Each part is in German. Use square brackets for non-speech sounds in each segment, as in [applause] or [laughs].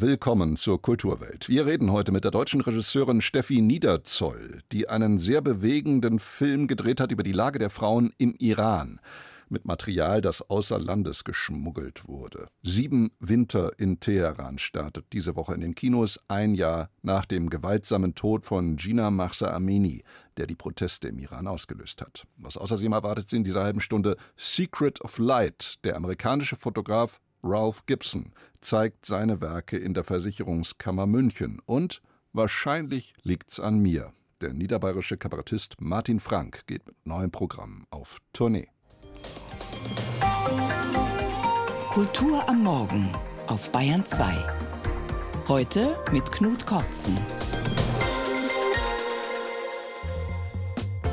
willkommen zur Kulturwelt. Wir reden heute mit der deutschen Regisseurin Steffi Niederzoll, die einen sehr bewegenden Film gedreht hat über die Lage der Frauen im Iran mit Material, das außer Landes geschmuggelt wurde. Sieben Winter in Teheran startet diese Woche in den Kinos, ein Jahr nach dem gewaltsamen Tod von Gina Mahsa Amini, der die Proteste im Iran ausgelöst hat. Was außerdem erwartet Sie in dieser halben Stunde Secret of Light, der amerikanische Fotograf Ralph Gibson zeigt seine Werke in der Versicherungskammer München und wahrscheinlich liegt's an mir. Der niederbayerische Kabarettist Martin Frank geht mit neuem Programm auf Tournee. Kultur am Morgen auf Bayern 2. Heute mit Knut Kortzen.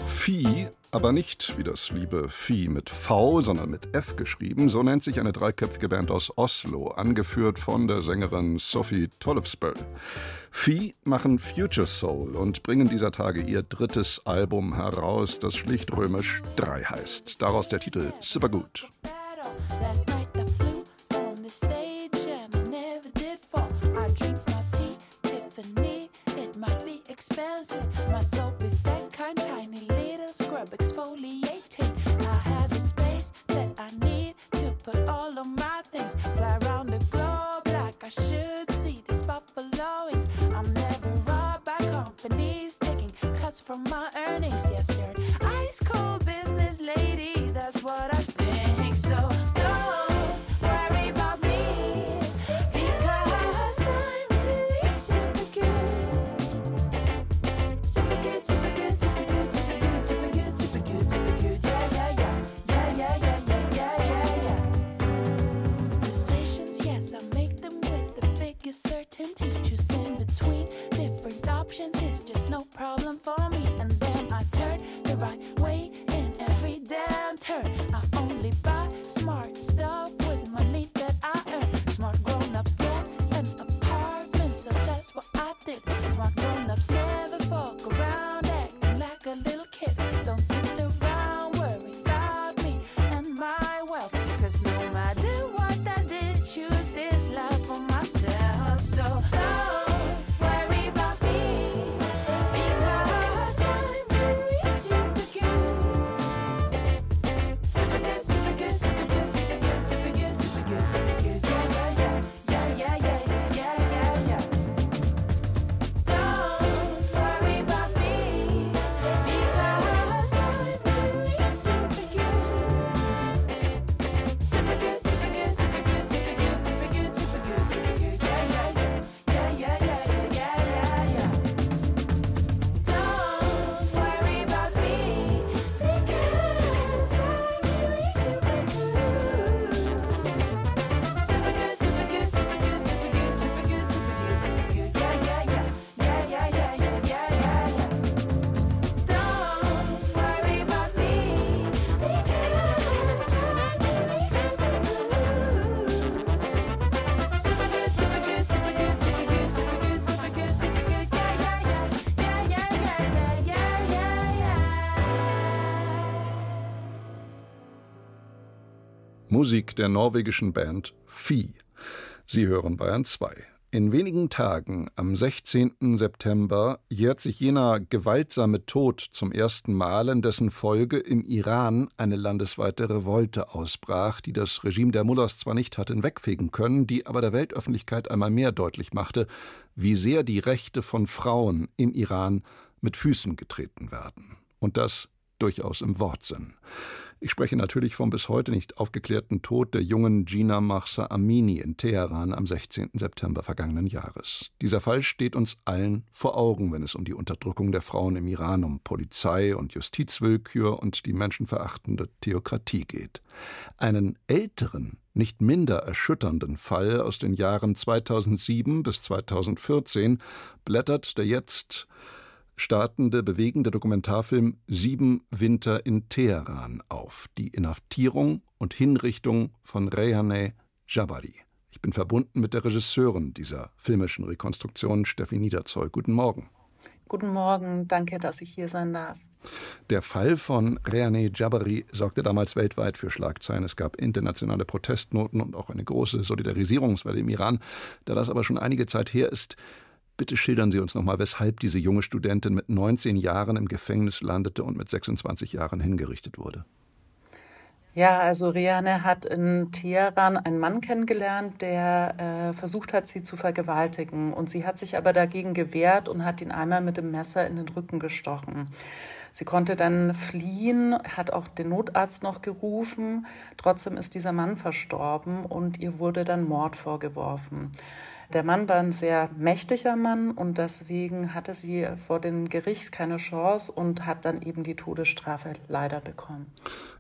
Vieh, aber nicht wie das liebe Vieh mit V, sondern mit F geschrieben. So nennt sich eine dreiköpfige Band aus Oslo, angeführt von der Sängerin Sophie Tollefsbøll. Vieh machen Future Soul und bringen dieser Tage ihr drittes Album heraus, das schlicht römisch 3 heißt. Daraus der Titel Supergut. Last put all of my things. Fly around the globe like I should see these buffalo wings. I'm never robbed by companies taking cuts from my earnings. Yes, you're an ice cold business lady. That's what I Musik der norwegischen Band Phi. Sie hören Bayern 2. In wenigen Tagen, am 16. September, jährt sich jener gewaltsame Tod zum ersten Mal, in dessen Folge im Iran eine landesweite Revolte ausbrach, die das Regime der Mullahs zwar nicht hat hinwegfegen können, die aber der Weltöffentlichkeit einmal mehr deutlich machte, wie sehr die Rechte von Frauen im Iran mit Füßen getreten werden. Und das durchaus im Wortsinn. Ich spreche natürlich vom bis heute nicht aufgeklärten Tod der jungen Gina Mahsa Amini in Teheran am 16. September vergangenen Jahres. Dieser Fall steht uns allen vor Augen, wenn es um die Unterdrückung der Frauen im Iran, um Polizei und Justizwillkür und die menschenverachtende Theokratie geht. Einen älteren, nicht minder erschütternden Fall aus den Jahren 2007 bis 2014 blättert der jetzt startende, bewegende Dokumentarfilm Sieben Winter in Teheran auf. Die Inhaftierung und Hinrichtung von Rehaneh Jabari. Ich bin verbunden mit der Regisseurin dieser filmischen Rekonstruktion, Steffi Niederzoll. Guten Morgen. Guten Morgen, danke, dass ich hier sein darf. Der Fall von Reane Jabari sorgte damals weltweit für Schlagzeilen. Es gab internationale Protestnoten und auch eine große Solidarisierungswelle im Iran. Da das aber schon einige Zeit her ist, bitte schildern Sie uns nochmal, weshalb diese junge Studentin mit 19 Jahren im Gefängnis landete und mit 26 Jahren hingerichtet wurde. Ja, also Riane hat in Teheran einen Mann kennengelernt, der äh, versucht hat, sie zu vergewaltigen. Und sie hat sich aber dagegen gewehrt und hat ihn einmal mit dem Messer in den Rücken gestochen. Sie konnte dann fliehen, hat auch den Notarzt noch gerufen. Trotzdem ist dieser Mann verstorben und ihr wurde dann Mord vorgeworfen. Der Mann war ein sehr mächtiger Mann und deswegen hatte sie vor dem Gericht keine Chance und hat dann eben die Todesstrafe leider bekommen.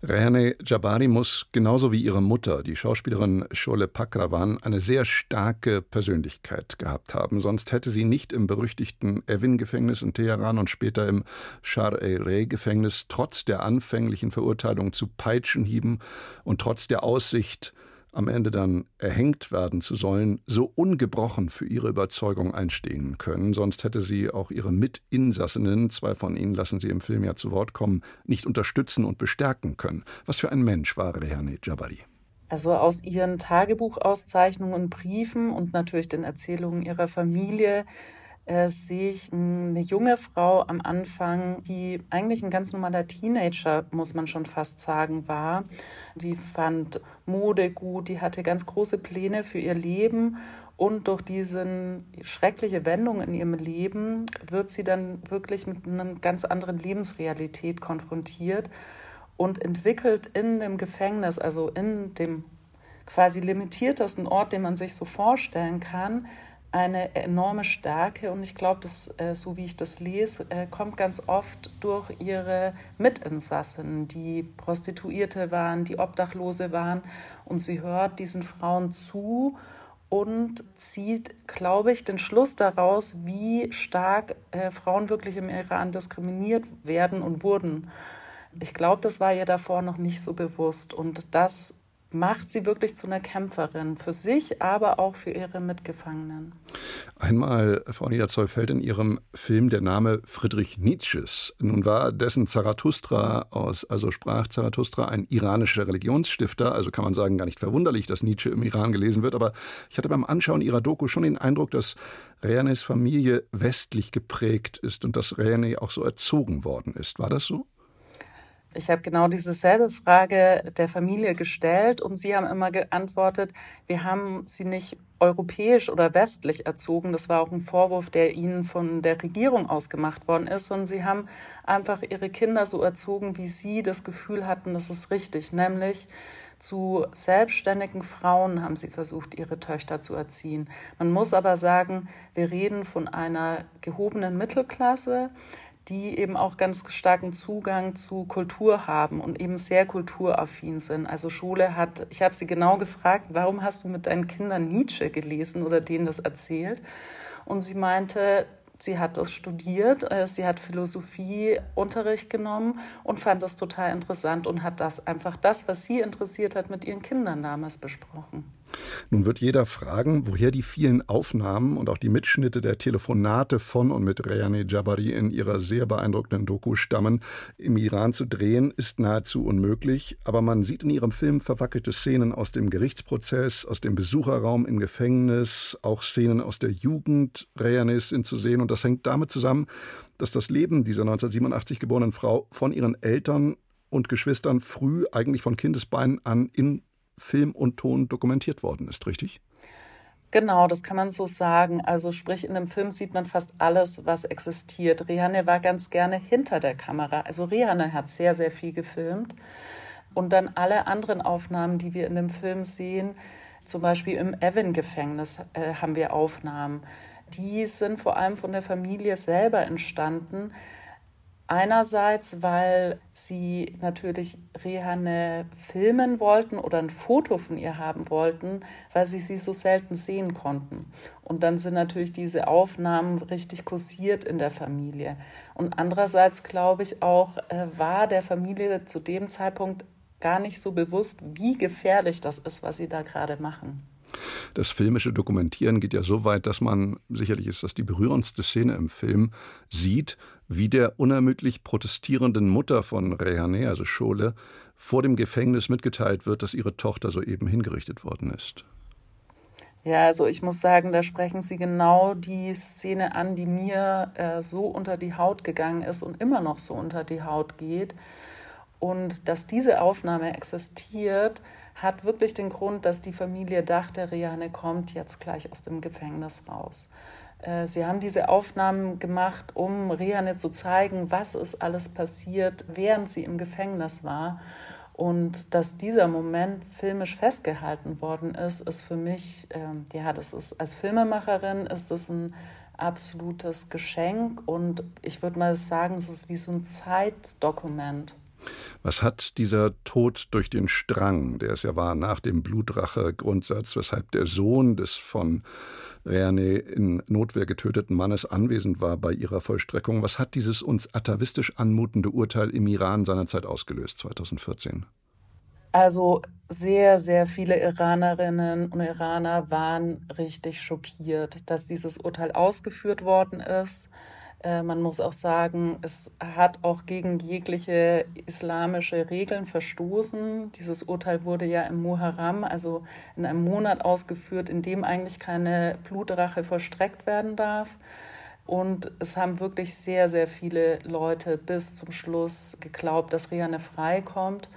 Rehane Jabari muss genauso wie ihre Mutter, die Schauspielerin Shole Pakrawan, eine sehr starke Persönlichkeit gehabt haben. Sonst hätte sie nicht im berüchtigten Evin-Gefängnis in Teheran und später im Shar-e-Rey-Gefängnis trotz der anfänglichen Verurteilung zu Peitschenhieben und trotz der Aussicht, am Ende dann erhängt werden zu sollen, so ungebrochen für ihre Überzeugung einstehen können. Sonst hätte sie auch ihre Mitinsassinnen, zwei von ihnen lassen sie im Film ja zu Wort kommen, nicht unterstützen und bestärken können. Was für ein Mensch war Rehane Jabari? Also aus ihren Tagebuchauszeichnungen Briefen und natürlich den Erzählungen ihrer Familie äh, sehe ich eine junge Frau am Anfang, die eigentlich ein ganz normaler Teenager, muss man schon fast sagen, war. Die fand Mode gut, die hatte ganz große Pläne für ihr Leben und durch diese schreckliche Wendung in ihrem Leben wird sie dann wirklich mit einer ganz anderen Lebensrealität konfrontiert und entwickelt in dem Gefängnis, also in dem quasi limitiertesten Ort, den man sich so vorstellen kann, eine enorme Stärke. Und ich glaube, dass äh, so wie ich das lese, äh, kommt ganz oft durch ihre Mitinsassen, die Prostituierte waren, die Obdachlose waren. Und sie hört diesen Frauen zu und zieht, glaube ich, den Schluss daraus, wie stark äh, Frauen wirklich im Iran diskriminiert werden und wurden. Ich glaube, das war ihr davor noch nicht so bewusst. Und das macht sie wirklich zu einer Kämpferin für sich, aber auch für ihre Mitgefangenen. Einmal, Frau Niederzoll, fällt in Ihrem Film der Name Friedrich Nietzsches. Nun war dessen Zarathustra aus, also sprach Zarathustra ein iranischer Religionsstifter, also kann man sagen, gar nicht verwunderlich, dass Nietzsche im Iran gelesen wird, aber ich hatte beim Anschauen Ihrer Doku schon den Eindruck, dass Reanes Familie westlich geprägt ist und dass Reane auch so erzogen worden ist. War das so? Ich habe genau dieselbe Frage der Familie gestellt und sie haben immer geantwortet, wir haben sie nicht europäisch oder westlich erzogen. Das war auch ein Vorwurf, der ihnen von der Regierung ausgemacht worden ist. Und sie haben einfach ihre Kinder so erzogen, wie sie das Gefühl hatten, das ist richtig. Nämlich zu selbstständigen Frauen haben sie versucht, ihre Töchter zu erziehen. Man muss aber sagen, wir reden von einer gehobenen Mittelklasse die eben auch ganz starken Zugang zu Kultur haben und eben sehr kulturaffin sind. Also Schule hat, ich habe sie genau gefragt, warum hast du mit deinen Kindern Nietzsche gelesen oder denen das erzählt? Und sie meinte, Sie hat das studiert, äh, sie hat Philosophieunterricht genommen und fand das total interessant und hat das einfach das, was sie interessiert hat, mit ihren Kindern damals besprochen. Nun wird jeder fragen, woher die vielen Aufnahmen und auch die Mitschnitte der Telefonate von und mit Reyane Jabari in ihrer sehr beeindruckenden Doku stammen. Im Iran zu drehen ist nahezu unmöglich, aber man sieht in ihrem Film verwackelte Szenen aus dem Gerichtsprozess, aus dem Besucherraum im Gefängnis, auch Szenen aus der Jugend Reyanes sind zu sehen und das hängt damit zusammen, dass das Leben dieser 1987 geborenen Frau von ihren Eltern und Geschwistern früh, eigentlich von Kindesbeinen an, in Film und Ton dokumentiert worden ist, richtig? Genau, das kann man so sagen. Also sprich, in dem Film sieht man fast alles, was existiert. Rihanna war ganz gerne hinter der Kamera. Also Rihanna hat sehr, sehr viel gefilmt. Und dann alle anderen Aufnahmen, die wir in dem Film sehen, zum Beispiel im Evan-Gefängnis äh, haben wir Aufnahmen. Die sind vor allem von der Familie selber entstanden, Einerseits, weil sie natürlich Rehane filmen wollten oder ein Foto von ihr haben wollten, weil sie sie so selten sehen konnten. Und dann sind natürlich diese Aufnahmen richtig kursiert in der Familie. Und andererseits glaube ich auch, äh, war der Familie zu dem Zeitpunkt gar nicht so bewusst, wie gefährlich das ist, was sie da gerade machen. Das filmische Dokumentieren geht ja so weit, dass man, sicherlich ist das die berührendste Szene im Film, sieht, wie der unermüdlich protestierenden Mutter von Rehane, also Schole, vor dem Gefängnis mitgeteilt wird, dass ihre Tochter soeben hingerichtet worden ist. Ja, also ich muss sagen, da sprechen Sie genau die Szene an, die mir äh, so unter die Haut gegangen ist und immer noch so unter die Haut geht. Und dass diese Aufnahme existiert, hat wirklich den Grund, dass die Familie dachte, Rihanna kommt jetzt gleich aus dem Gefängnis raus. Äh, sie haben diese Aufnahmen gemacht, um Rihanna zu zeigen, was ist alles passiert, während sie im Gefängnis war. Und dass dieser Moment filmisch festgehalten worden ist, ist für mich, äh, ja, das ist als Filmemacherin ist das ein absolutes Geschenk und ich würde mal sagen, es ist wie so ein Zeitdokument. Was hat dieser Tod durch den Strang, der es ja war nach dem Blutrache-Grundsatz, weshalb der Sohn des von René in Notwehr getöteten Mannes anwesend war bei ihrer Vollstreckung, was hat dieses uns atavistisch anmutende Urteil im Iran seinerzeit ausgelöst, 2014? Also sehr, sehr viele Iranerinnen und Iraner waren richtig schockiert, dass dieses Urteil ausgeführt worden ist. Äh, man muss auch sagen, es hat auch gegen jegliche islamische Regeln verstoßen. Dieses Urteil wurde ja im Muharram, also in einem Monat ausgeführt, in dem eigentlich keine Blutrache vollstreckt werden darf. Und es haben wirklich sehr, sehr viele Leute bis zum Schluss geglaubt, dass Rihanna freikommt.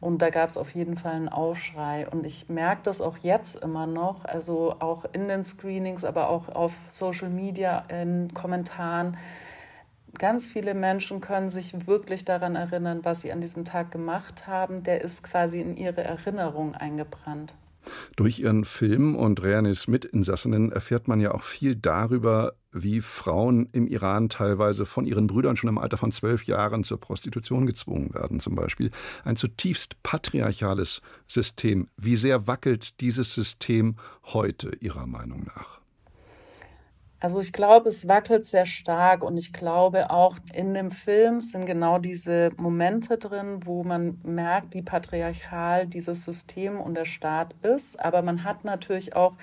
Und da gab es auf jeden Fall einen Aufschrei. Und ich merke das auch jetzt immer noch, also auch in den Screenings, aber auch auf Social Media, in Kommentaren. Ganz viele Menschen können sich wirklich daran erinnern, was sie an diesem Tag gemacht haben. Der ist quasi in ihre Erinnerung eingebrannt. Durch ihren Film und Reanis Mitinsassinnen erfährt man ja auch viel darüber, wie Frauen im Iran teilweise von ihren Brüdern schon im Alter von zwölf Jahren zur Prostitution gezwungen werden, zum Beispiel. Ein zutiefst patriarchales System. Wie sehr wackelt dieses System heute Ihrer Meinung nach? Also ich glaube, es wackelt sehr stark und ich glaube auch in dem Film sind genau diese Momente drin, wo man merkt, wie patriarchal dieses System und der Staat ist. Aber man hat natürlich auch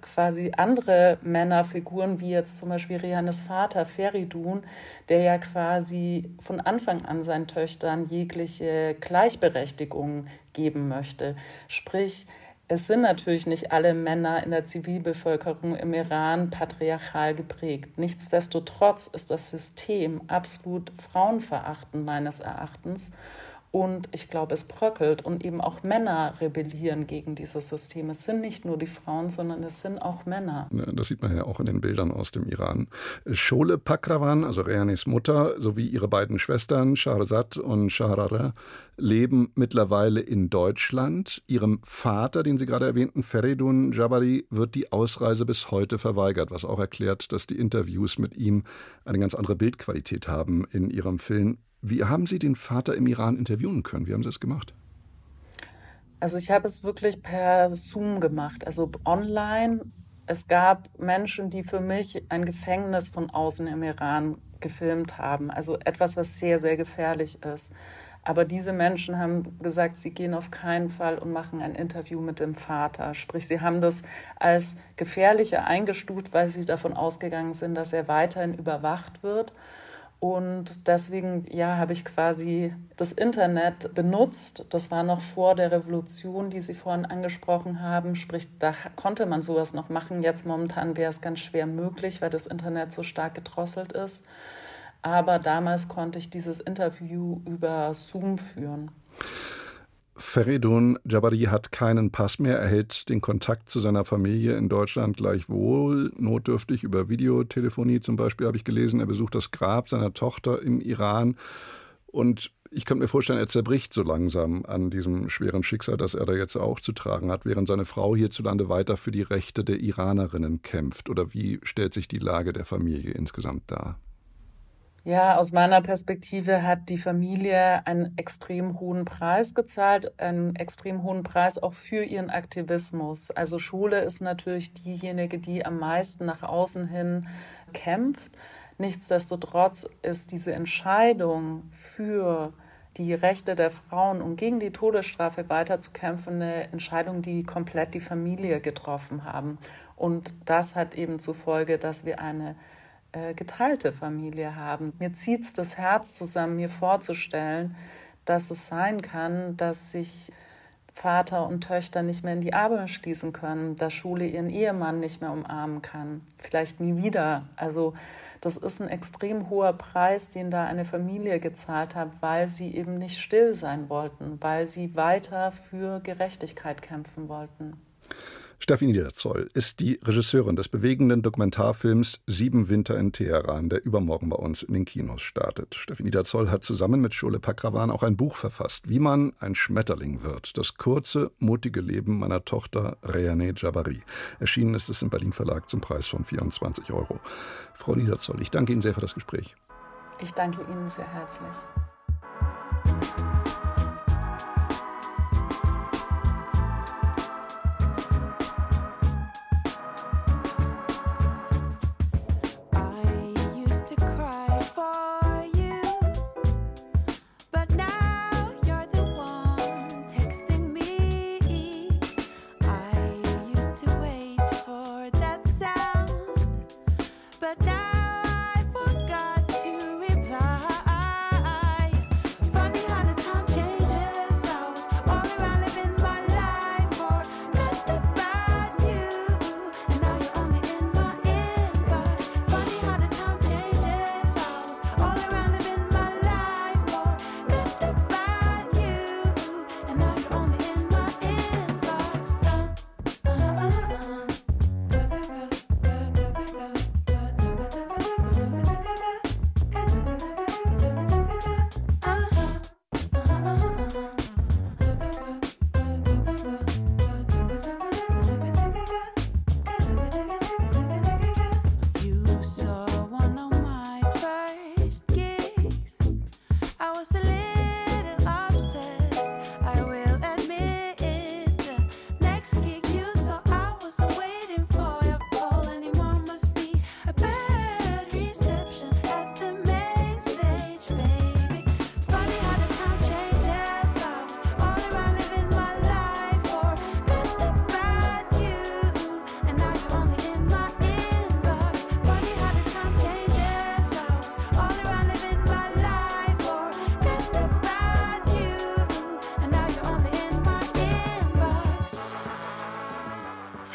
quasi andere Männerfiguren, wie jetzt zum Beispiel Rihannes Vater Feridun, der ja quasi von Anfang an seinen Töchtern jegliche Gleichberechtigung geben möchte. Sprich, es sind natürlich nicht alle Männer in der Zivilbevölkerung im Iran patriarchal geprägt. Nichtsdestotrotz ist das System absolut frauenverachtend meines Erachtens. Und ich glaube, es bröckelt und eben auch Männer rebellieren gegen dieses System. Es sind nicht nur die Frauen, sondern es sind auch Männer. Das sieht man ja auch in den Bildern aus dem Iran. Shole Pakravan, also Rehanis Mutter, sowie ihre beiden Schwestern Shahrazad und Shahrara, leben mittlerweile in Deutschland. Ihrem Vater, den Sie gerade erwähnten, Feridun Jabari, wird die Ausreise bis heute verweigert, was auch erklärt, dass die Interviews mit ihm eine ganz andere Bildqualität haben in Ihrem Film. Wie haben Sie den Vater im Iran interviewen können? Wie haben Sie das gemacht? Also ich habe es wirklich per Zoom gemacht, also online. Es gab Menschen, die für mich ein Gefängnis von außen im Iran gefilmt haben. Also etwas, was sehr, sehr gefährlich ist. Aber diese Menschen haben gesagt, sie gehen auf keinen Fall und machen ein Interview mit dem Vater. Sprich, sie haben das als gefährlicher eingestuft, weil sie davon ausgegangen sind, dass er weiterhin überwacht wird. Und deswegen, ja, habe ich quasi das Internet benutzt. Das war noch vor der Revolution, die Sie vorhin angesprochen haben. Sprich, da konnte man sowas noch machen. Jetzt momentan wäre es ganz schwer möglich, weil das Internet so stark gedrosselt ist. Aber damals konnte ich dieses Interview über Zoom führen. Feridun Jabari hat keinen Pass mehr, erhält den Kontakt zu seiner Familie in Deutschland gleichwohl, notdürftig über Videotelefonie zum Beispiel habe ich gelesen. Er besucht das Grab seiner Tochter im Iran und ich könnte mir vorstellen, er zerbricht so langsam an diesem schweren Schicksal, das er da jetzt auch zu tragen hat, während seine Frau hierzulande weiter für die Rechte der Iranerinnen kämpft. Oder wie stellt sich die Lage der Familie insgesamt dar? Ja, aus meiner Perspektive hat die Familie einen extrem hohen Preis gezahlt, einen extrem hohen Preis auch für ihren Aktivismus. Also Schule ist natürlich diejenige, die am meisten nach außen hin kämpft. Nichtsdestotrotz ist diese Entscheidung für die Rechte der Frauen, um gegen die Todesstrafe weiterzukämpfen, eine Entscheidung, die komplett die Familie getroffen haben. Und das hat eben zur Folge, dass wir eine äh, geteilte Familie haben. Mir zieht es das Herz zusammen, mir vorzustellen, dass es sein kann, dass sich Vater und Töchter nicht mehr in die Arme schließen können, dass Schule ihren Ehemann nicht mehr umarmen kann, vielleicht nie wieder. Also das ist ein extrem hoher Preis, den da eine Familie gezahlt hat, weil sie eben nicht still sein wollten, weil sie weiter für Gerechtigkeit kämpfen wollten. Steffi Niederzoll ist die Regisseurin des bewegenden Dokumentarfilms Sieben Winter in Teheran, der übermorgen bei uns in den Kinos startet. Steffi Niederzoll hat zusammen mit Schule Pakrawan auch ein Buch verfasst, wie man ein Schmetterling wird. Das kurze, mutige Leben meiner Tochter Reyane Jabari. Erschienen ist es im Berlin Verlag zum Preis von 24 Euro. Frau Niederzoll, ich danke Ihnen sehr für das Gespräch. Ich danke Ihnen sehr herzlich.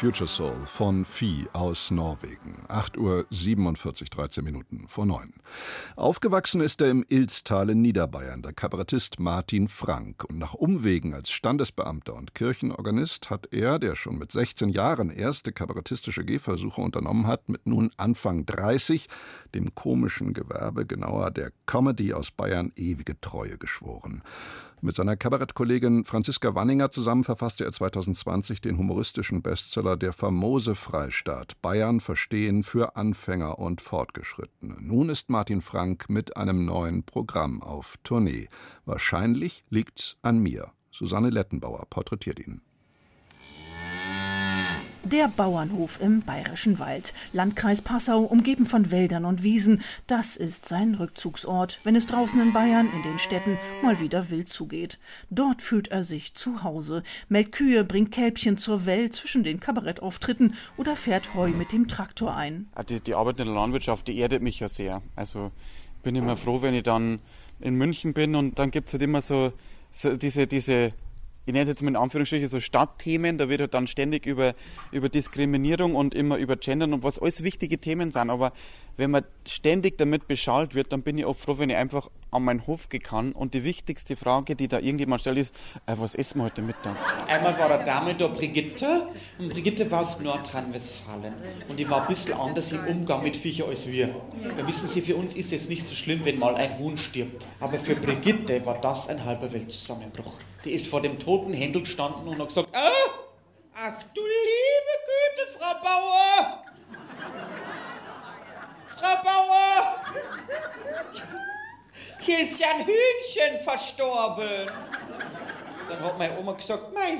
Future Soul von Vieh aus Norwegen. 8 Uhr 47, 13 Minuten vor 9. Aufgewachsen ist er im Ilztal in Niederbayern, der Kabarettist Martin Frank. Und nach Umwegen als Standesbeamter und Kirchenorganist hat er, der schon mit 16 Jahren erste kabarettistische Gehversuche unternommen hat, mit nun Anfang 30 dem komischen Gewerbe, genauer der Comedy aus Bayern, ewige Treue geschworen. Mit seiner Kabarettkollegin Franziska Wanninger zusammen verfasste er 2020 den humoristischen Bestseller Der famose Freistaat Bayern verstehen für Anfänger und Fortgeschrittene. Nun ist Martin Frank mit einem neuen Programm auf Tournee. Wahrscheinlich liegt's an mir. Susanne Lettenbauer porträtiert ihn. Der Bauernhof im Bayerischen Wald, Landkreis Passau, umgeben von Wäldern und Wiesen, das ist sein Rückzugsort, wenn es draußen in Bayern, in den Städten, mal wieder wild zugeht. Dort fühlt er sich zu Hause, melkt Kühe, bringt Kälbchen zur Welt zwischen den Kabarettauftritten oder fährt Heu mit dem Traktor ein. Die, die Arbeit in der Landwirtschaft, die erdet mich ja sehr. Also bin immer froh, wenn ich dann in München bin und dann gibt es halt immer so, so diese, diese ich nenne es jetzt mal in Anführungsstrichen so Stadtthemen, da wird halt dann ständig über, über Diskriminierung und immer über Gendern und was alles wichtige Themen sind. Aber wenn man ständig damit beschallt wird, dann bin ich auch froh, wenn ich einfach an meinen Hof gehen kann. Und die wichtigste Frage, die da irgendjemand stellt, ist, äh, was essen wir heute Mittag? Einmal war eine Dame da, Brigitte, und Brigitte war aus Nordrhein-Westfalen. Und die war ein bisschen anders im Umgang mit Viecher als wir. Ja, wissen Sie, für uns ist es nicht so schlimm, wenn mal ein Huhn stirbt. Aber für Brigitte war das ein halber Weltzusammenbruch. Die ist vor dem toten Händel gestanden und hat gesagt, ah, ach du liebe Güte, Frau Bauer! Frau Bauer! Hier ist ja ein Hühnchen verstorben. Dann hat meine Oma gesagt, mei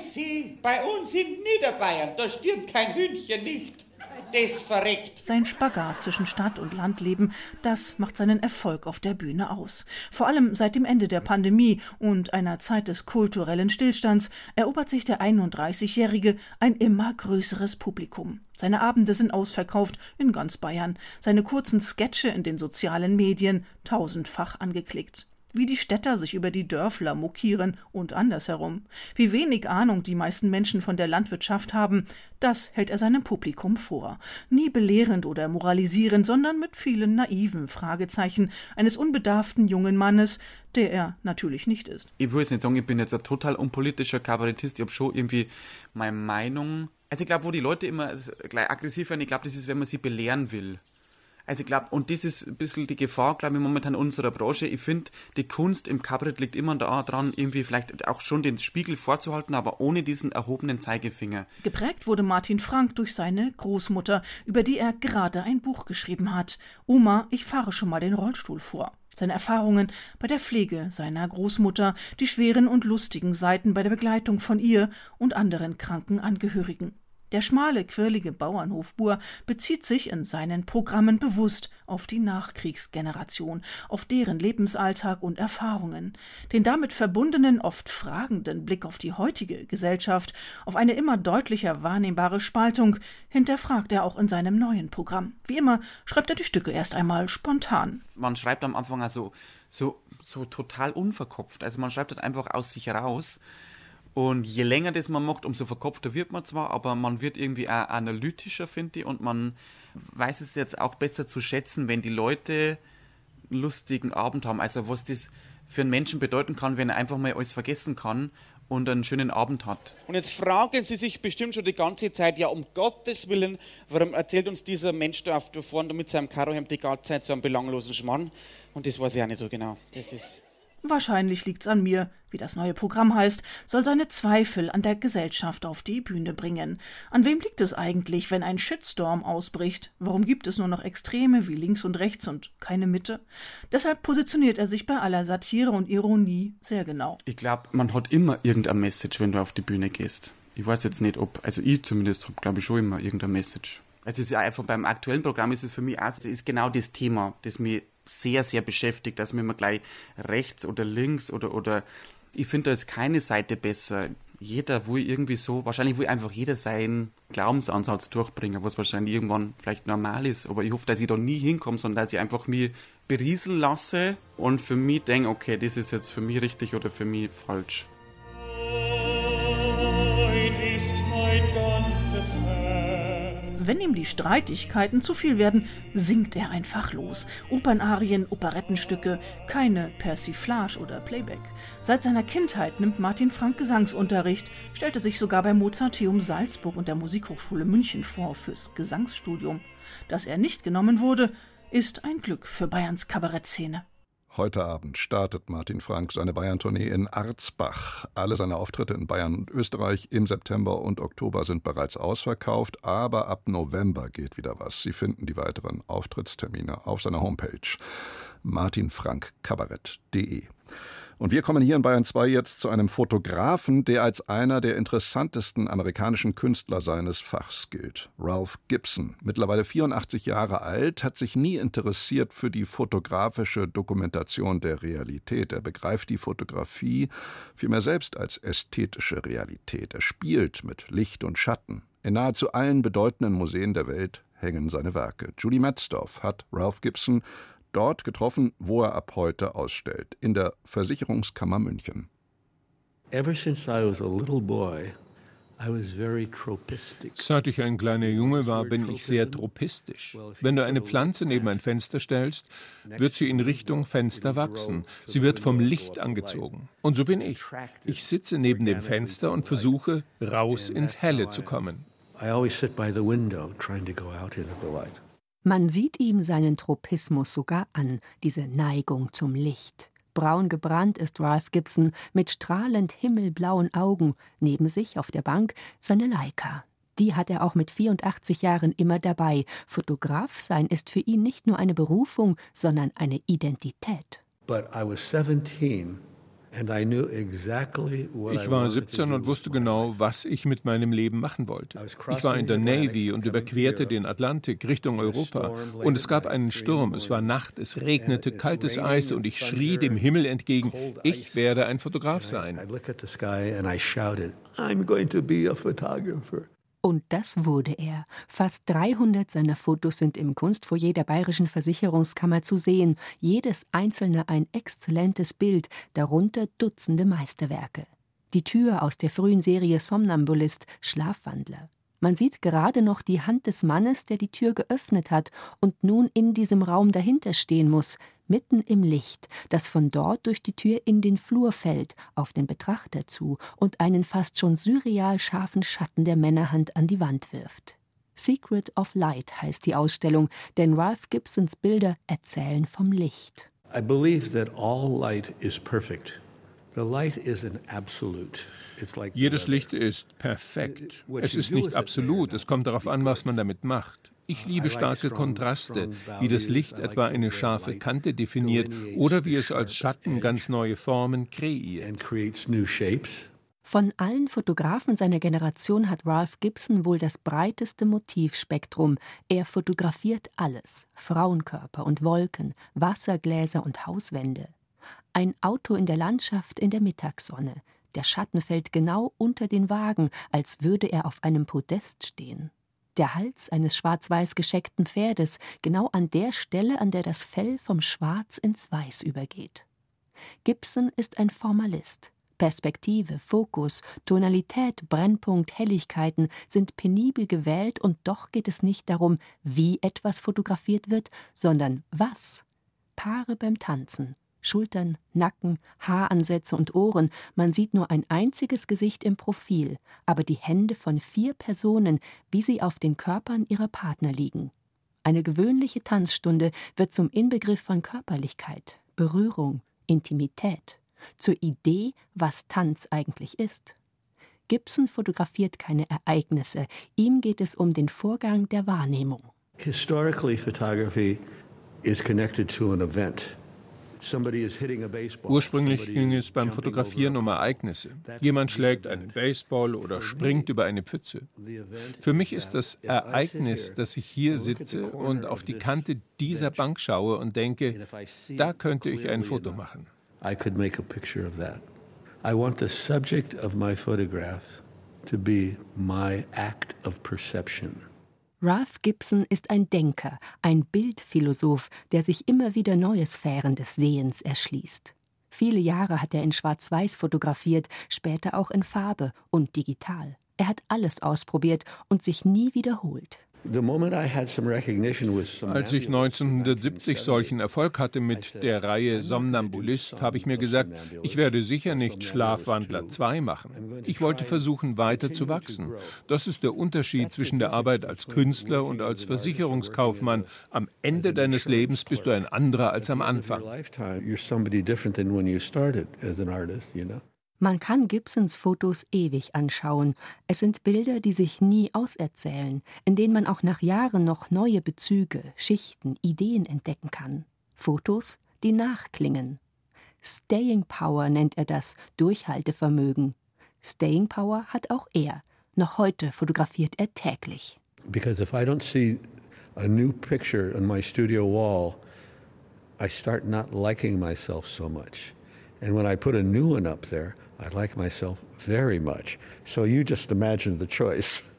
bei uns in Niederbayern, da stirbt kein Hühnchen nicht. Das verreckt. Sein Spagat zwischen Stadt- und Landleben, das macht seinen Erfolg auf der Bühne aus. Vor allem seit dem Ende der Pandemie und einer Zeit des kulturellen Stillstands erobert sich der 31-Jährige ein immer größeres Publikum. Seine Abende sind ausverkauft in ganz Bayern, seine kurzen Sketche in den sozialen Medien tausendfach angeklickt wie die Städter sich über die Dörfler mokieren und andersherum. Wie wenig Ahnung die meisten Menschen von der Landwirtschaft haben, das hält er seinem Publikum vor. Nie belehrend oder moralisierend, sondern mit vielen naiven Fragezeichen eines unbedarften jungen Mannes, der er natürlich nicht ist. Ich will jetzt nicht sagen, ich bin jetzt ein total unpolitischer Kabarettist, ich habe schon irgendwie meine Meinung. Also ich glaube, wo die Leute immer gleich aggressiv werden, ich glaube, das ist, wenn man sie belehren will. Also ich glaube, und das ist ein bisschen die Gefahr, glaube ich, momentan unserer Branche. Ich finde, die Kunst im Kabarett liegt immer daran, irgendwie vielleicht auch schon den Spiegel vorzuhalten, aber ohne diesen erhobenen Zeigefinger. Geprägt wurde Martin Frank durch seine Großmutter, über die er gerade ein Buch geschrieben hat. Oma, ich fahre schon mal den Rollstuhl vor seine Erfahrungen bei der Pflege seiner Großmutter, die schweren und lustigen Seiten bei der Begleitung von ihr und anderen kranken Angehörigen. Der schmale, quirlige Bauernhofbur bezieht sich in seinen Programmen bewusst auf die Nachkriegsgeneration, auf deren Lebensalltag und Erfahrungen, den damit verbundenen, oft fragenden Blick auf die heutige Gesellschaft, auf eine immer deutlicher wahrnehmbare Spaltung, hinterfragt er auch in seinem neuen Programm. Wie immer schreibt er die Stücke erst einmal spontan. Man schreibt am Anfang also so, so total unverkopft. Also man schreibt das einfach aus sich raus und je länger das man macht, umso verkopfter wird man zwar, aber man wird irgendwie auch analytischer, finde ich, und man weiß es jetzt auch besser zu schätzen, wenn die Leute einen lustigen Abend haben. Also was das für einen Menschen bedeuten kann, wenn er einfach mal alles vergessen kann und einen schönen Abend hat. Und jetzt fragen Sie sich bestimmt schon die ganze Zeit, ja um Gottes Willen, warum erzählt uns dieser Mensch da auf der vorne mit seinem Karohemd die ganze Zeit so einen belanglosen Schmarrn? Und das weiß ich auch nicht so genau. Das ist Wahrscheinlich liegt's an mir, wie das neue Programm heißt, soll seine Zweifel an der Gesellschaft auf die Bühne bringen. An wem liegt es eigentlich, wenn ein Shitstorm ausbricht? Warum gibt es nur noch Extreme wie links und rechts und keine Mitte? Deshalb positioniert er sich bei aller Satire und Ironie sehr genau. Ich glaube, man hat immer irgendein Message, wenn du auf die Bühne gehst. Ich weiß jetzt nicht, ob, also ich zumindest habe, glaube ich, schon immer irgendein Message. Also es ist einfach beim aktuellen Programm ist es für mich auch, ist genau das Thema, das mir sehr, sehr beschäftigt, dass man immer gleich rechts oder links oder, oder ich finde, da ist keine Seite besser. Jeder will irgendwie so, wahrscheinlich will einfach jeder seinen Glaubensansatz durchbringen, was wahrscheinlich irgendwann vielleicht normal ist. Aber ich hoffe, dass ich da nie hinkomme, sondern dass ich einfach mir berieseln lasse und für mich denke, okay, das ist jetzt für mich richtig oder für mich falsch. Wenn ihm die Streitigkeiten zu viel werden, singt er einfach los. Opernarien, Operettenstücke, keine Persiflage oder Playback. Seit seiner Kindheit nimmt Martin Frank Gesangsunterricht, stellte sich sogar beim Mozarteum Salzburg und der Musikhochschule München vor fürs Gesangsstudium. Dass er nicht genommen wurde, ist ein Glück für Bayerns Kabarettszene. Heute Abend startet Martin Frank seine Bayern-Tournee in Arzbach. Alle seine Auftritte in Bayern und Österreich im September und Oktober sind bereits ausverkauft, aber ab November geht wieder was. Sie finden die weiteren Auftrittstermine auf seiner Homepage martinfrankkabarett.de. Und wir kommen hier in Bayern 2 jetzt zu einem Fotografen, der als einer der interessantesten amerikanischen Künstler seines Fachs gilt. Ralph Gibson, mittlerweile 84 Jahre alt, hat sich nie interessiert für die fotografische Dokumentation der Realität. Er begreift die Fotografie vielmehr selbst als ästhetische Realität. Er spielt mit Licht und Schatten. In nahezu allen bedeutenden Museen der Welt hängen seine Werke. Julie Metzdorf hat Ralph Gibson dort getroffen, wo er ab heute ausstellt, in der Versicherungskammer München. Ever since I was a little boy, Seit ich ein kleiner Junge war, bin ich sehr tropistisch. Wenn du eine Pflanze neben ein Fenster stellst, wird sie in Richtung Fenster wachsen. Sie wird vom Licht angezogen. Und so bin ich. Ich sitze neben dem Fenster und versuche, raus ins Helle zu kommen. I always sit by the window trying to go out into the light. Man sieht ihm seinen Tropismus sogar an, diese Neigung zum Licht. Braun gebrannt ist Ralph Gibson mit strahlend himmelblauen Augen, neben sich auf der Bank seine Leica. Die hat er auch mit 84 Jahren immer dabei. Fotograf sein ist für ihn nicht nur eine Berufung, sondern eine Identität. But I was 17 Ich war 17 und wusste genau, was ich mit meinem Leben machen wollte. Ich war in der Navy und überquerte den Atlantik Richtung Europa. Und es gab einen Sturm, es war Nacht, es regnete kaltes Eis und ich schrie dem Himmel entgegen, ich werde ein Fotograf sein. I'm going to be a photographer. Und das wurde er. Fast 300 seiner Fotos sind im Kunstfoyer der Bayerischen Versicherungskammer zu sehen, jedes einzelne ein exzellentes Bild, darunter Dutzende Meisterwerke. Die Tür aus der frühen Serie Somnambulist, Schlafwandler. Man sieht gerade noch die Hand des Mannes, der die Tür geöffnet hat und nun in diesem Raum dahinter stehen muss, mitten im Licht, das von dort durch die Tür in den Flur fällt, auf den Betrachter zu und einen fast schon surreal scharfen Schatten der Männerhand an die Wand wirft. Secret of Light heißt die Ausstellung, denn Ralph Gibsons Bilder erzählen vom Licht. I believe that all light is perfect. The light is an absolute. Jedes Licht ist perfekt. Es ist nicht absolut. Es kommt darauf an, was man damit macht. Ich liebe starke Kontraste, wie das Licht etwa eine scharfe Kante definiert oder wie es als Schatten ganz neue Formen kreiert. Von allen Fotografen seiner Generation hat Ralph Gibson wohl das breiteste Motivspektrum. Er fotografiert alles: Frauenkörper und Wolken, Wassergläser und Hauswände. Ein Auto in der Landschaft in der Mittagssonne. Der Schatten fällt genau unter den Wagen, als würde er auf einem Podest stehen der Hals eines schwarz-weiß gescheckten Pferdes, genau an der Stelle, an der das Fell vom Schwarz ins Weiß übergeht. Gibson ist ein Formalist. Perspektive, Fokus, Tonalität, Brennpunkt, Helligkeiten sind penibel gewählt und doch geht es nicht darum, wie etwas fotografiert wird, sondern was. Paare beim Tanzen, Schultern, Nacken, Haaransätze und Ohren, man sieht nur ein einziges Gesicht im Profil, aber die Hände von vier Personen, wie sie auf den Körpern ihrer Partner liegen. Eine gewöhnliche Tanzstunde wird zum Inbegriff von Körperlichkeit, Berührung, Intimität, zur Idee, was Tanz eigentlich ist. Gibson fotografiert keine Ereignisse, ihm geht es um den Vorgang der Wahrnehmung. Historically, photography is connected to an event. Ursprünglich ging es beim Fotografieren um Ereignisse. Jemand schlägt einen Baseball oder springt über eine Pfütze. Für mich ist das Ereignis, dass ich hier sitze und auf die Kante dieser Bank schaue und denke, da könnte ich ein Foto machen. I want the subject of my photograph to be my act of perception. Ralph Gibson ist ein Denker, ein Bildphilosoph, der sich immer wieder neue Sphären des Sehens erschließt. Viele Jahre hat er in Schwarz-Weiß fotografiert, später auch in Farbe und digital. Er hat alles ausprobiert und sich nie wiederholt. Als ich 1970 solchen Erfolg hatte mit der Reihe Somnambulist, habe ich mir gesagt, ich werde sicher nicht Schlafwandler 2 machen. Ich wollte versuchen, weiter zu wachsen. Das ist der Unterschied zwischen der Arbeit als Künstler und als Versicherungskaufmann. Am Ende deines Lebens bist du ein anderer als am Anfang. Man kann Gibsons Fotos ewig anschauen. Es sind Bilder, die sich nie auserzählen, in denen man auch nach Jahren noch neue Bezüge, Schichten, Ideen entdecken kann. Fotos, die nachklingen. Staying Power nennt er das, Durchhaltevermögen. Staying Power hat auch er. Noch heute fotografiert er täglich. Because if I don't see a new picture on my studio wall, I start not liking myself so much. And when I put a new one up there, I like myself very much. So you just imagine the choice. [laughs]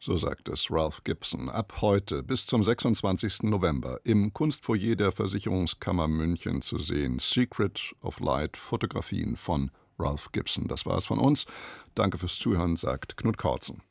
So sagt es Ralph Gibson. Ab heute bis zum 26. November im Kunstfoyer der Versicherungskammer München zu sehen. Secret of Light, Fotografien von Ralph Gibson. Das war es von uns. Danke fürs Zuhören, sagt Knut Kautzen.